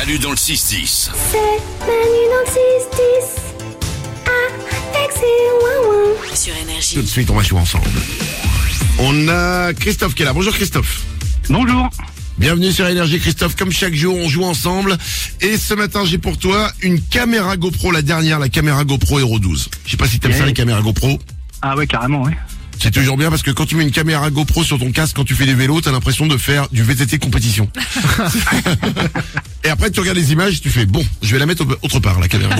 Manu dans le 6-10. C'est Manu dans le 6-10. Avec ses sur énergie. Tout de suite, on va jouer ensemble. On a Christophe qui est là. Bonjour Christophe. Bonjour. Bienvenue sur Énergie Christophe. Comme chaque jour, on joue ensemble. Et ce matin, j'ai pour toi une caméra GoPro, la dernière, la caméra GoPro Hero 12. Je sais pas si t'aimes Yeah. ça les caméras GoPro. Ah ouais, carrément, ouais. C'est toujours bien parce que quand tu mets une caméra GoPro sur ton casque quand tu fais des vélos, t'as l'impression de faire du VTT compétition. et après, tu regardes les images, tu fais bon, je vais la mettre au- autre part, la caméra.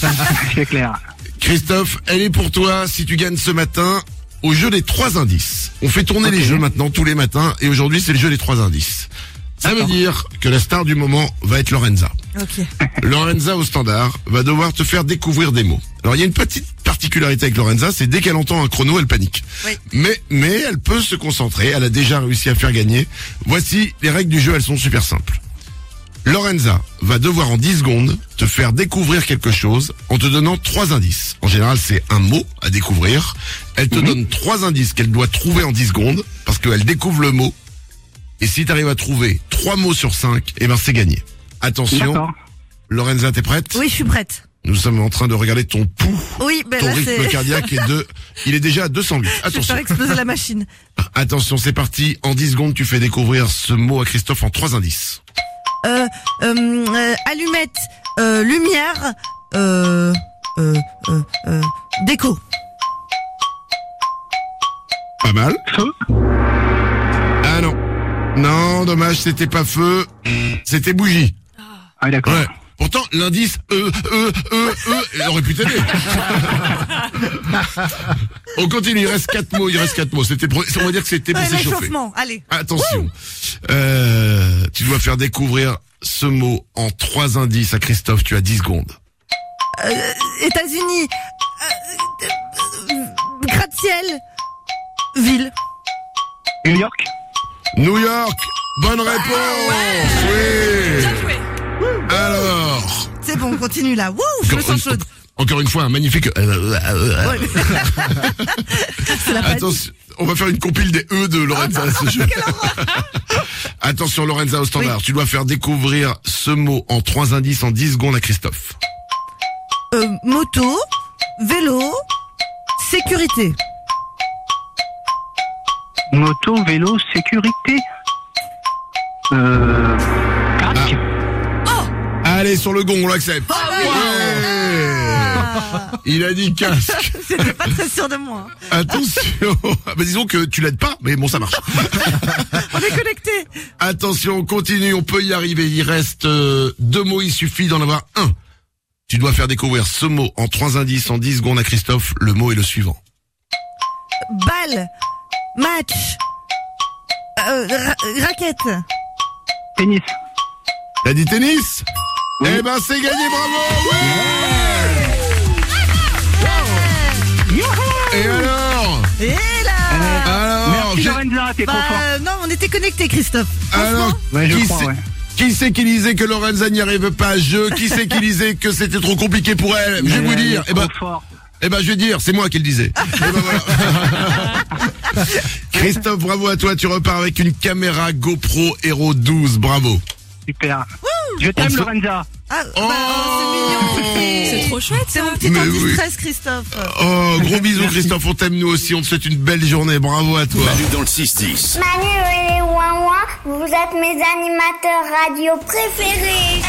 C'est clair. Christophe, elle est pour toi si tu gagnes ce matin au jeu des trois indices. On fait tourner les jeux maintenant tous les matins et aujourd'hui c'est le jeu des trois indices. Ça veut dire que la star du moment va être Lorenza. Ok. Lorenza au standard va devoir te faire découvrir des mots. Alors il y a une petite particularité avec Lorenza, c'est dès qu'elle entend un chrono, elle panique. Oui. Mais mais elle peut se concentrer, elle a déjà réussi à faire gagner. Voici les règles du jeu, elles sont super simples. Lorenza va devoir en 10 secondes te faire découvrir quelque chose en te donnant trois indices. En général, c'est un mot à découvrir. Elle te donne trois indices qu'elle doit trouver en 10 secondes parce qu'elle découvre le mot. Et si tu arrives à trouver trois mots sur cinq, eh ben c'est gagné. Attention. Lorenza, t'es prête? Oui, je suis prête. Nous sommes en train de regarder ton pouls, Oui, ben ton là rythme cardiaque est de, il est déjà à 208. Je vais Attention, faire exploser la machine. attention, c'est parti. En 10 secondes, tu fais découvrir ce mot à Christophe en trois indices. Euh, euh, euh, allumette, euh, lumière, euh, euh, euh, euh, déco. Pas mal. Feu? Ah non. Non, dommage, c'était pas feu. C'était bougie. Ah, d'accord. Ouais. Pourtant, l'indice E, E, E, E, il aurait pu t'aider. On continue, il reste quatre mots, il reste quatre mots. C'était, pour- on va dire que c'était pour s'échauffer. L'échauffement, allez. Attention. Euh, tu dois faire découvrir ce mot en trois indices à Christophe, tu as 10 secondes. États-Unis, euh, euh, gratte-ciel, ville. New York. New York, bonne réponse Oui Alors, C'est bon, on continue là. Wouh, je me sens chaude. encore une fois, un magnifique... euh, euh, Ouais. C'est la panique. Attention, on va faire une compile des E de Lorenza à ce jeu. Attention Lorenza au standard, tu dois faire découvrir ce mot en trois indices en 10 secondes à Christophe. Euh, moto, vélo, sécurité. Moto, vélo, sécurité. Euh. Allez, sur le gong, on l'accepte. Ah Ouais. Il a dit casque. J'étais pas très sûre de moi. Attention. Ah bah disons que tu l'aides pas, mais bon, ça marche. On est connectés. Attention, on continue, on peut y arriver. Il reste euh, deux mots, il suffit d'en avoir un. Tu dois faire découvrir ce mot en trois indices en 10 secondes à Christophe. Le mot est le suivant. Balle, match, euh, ra- raquette. Tennis. T'as dit tennis? Eh ben c'est gagné, bravo ouais Et alors Et là Alors, Merci Lorenza, t'es trop Bah fort. euh, non, on était connectés, Christophe. alors Ouais, je qui crois, ouais. qui c'est qui disait que Lorenza n'y arrive pas à ce jeu? Qui c'est qui disait que c'était trop compliqué pour elle? Je vais vous dire, eh ben, fort. eh ben je vais dire, c'est moi qui le disais. Eh ben, voilà. Christophe, bravo à toi, tu repars avec une caméra GoPro Hero 12, bravo. Super. Je t'aime, Lorenza. Ah, bah, oh, c'est mignon. C'est trop chouette C'est mon petit anti-stress, Christophe. Oh, gros bisous Christophe, on t'aime nous aussi, on te souhaite une belle journée, bravo à toi. Manu dans le 6-10. Manu et les vous êtes mes animateurs radio préférés.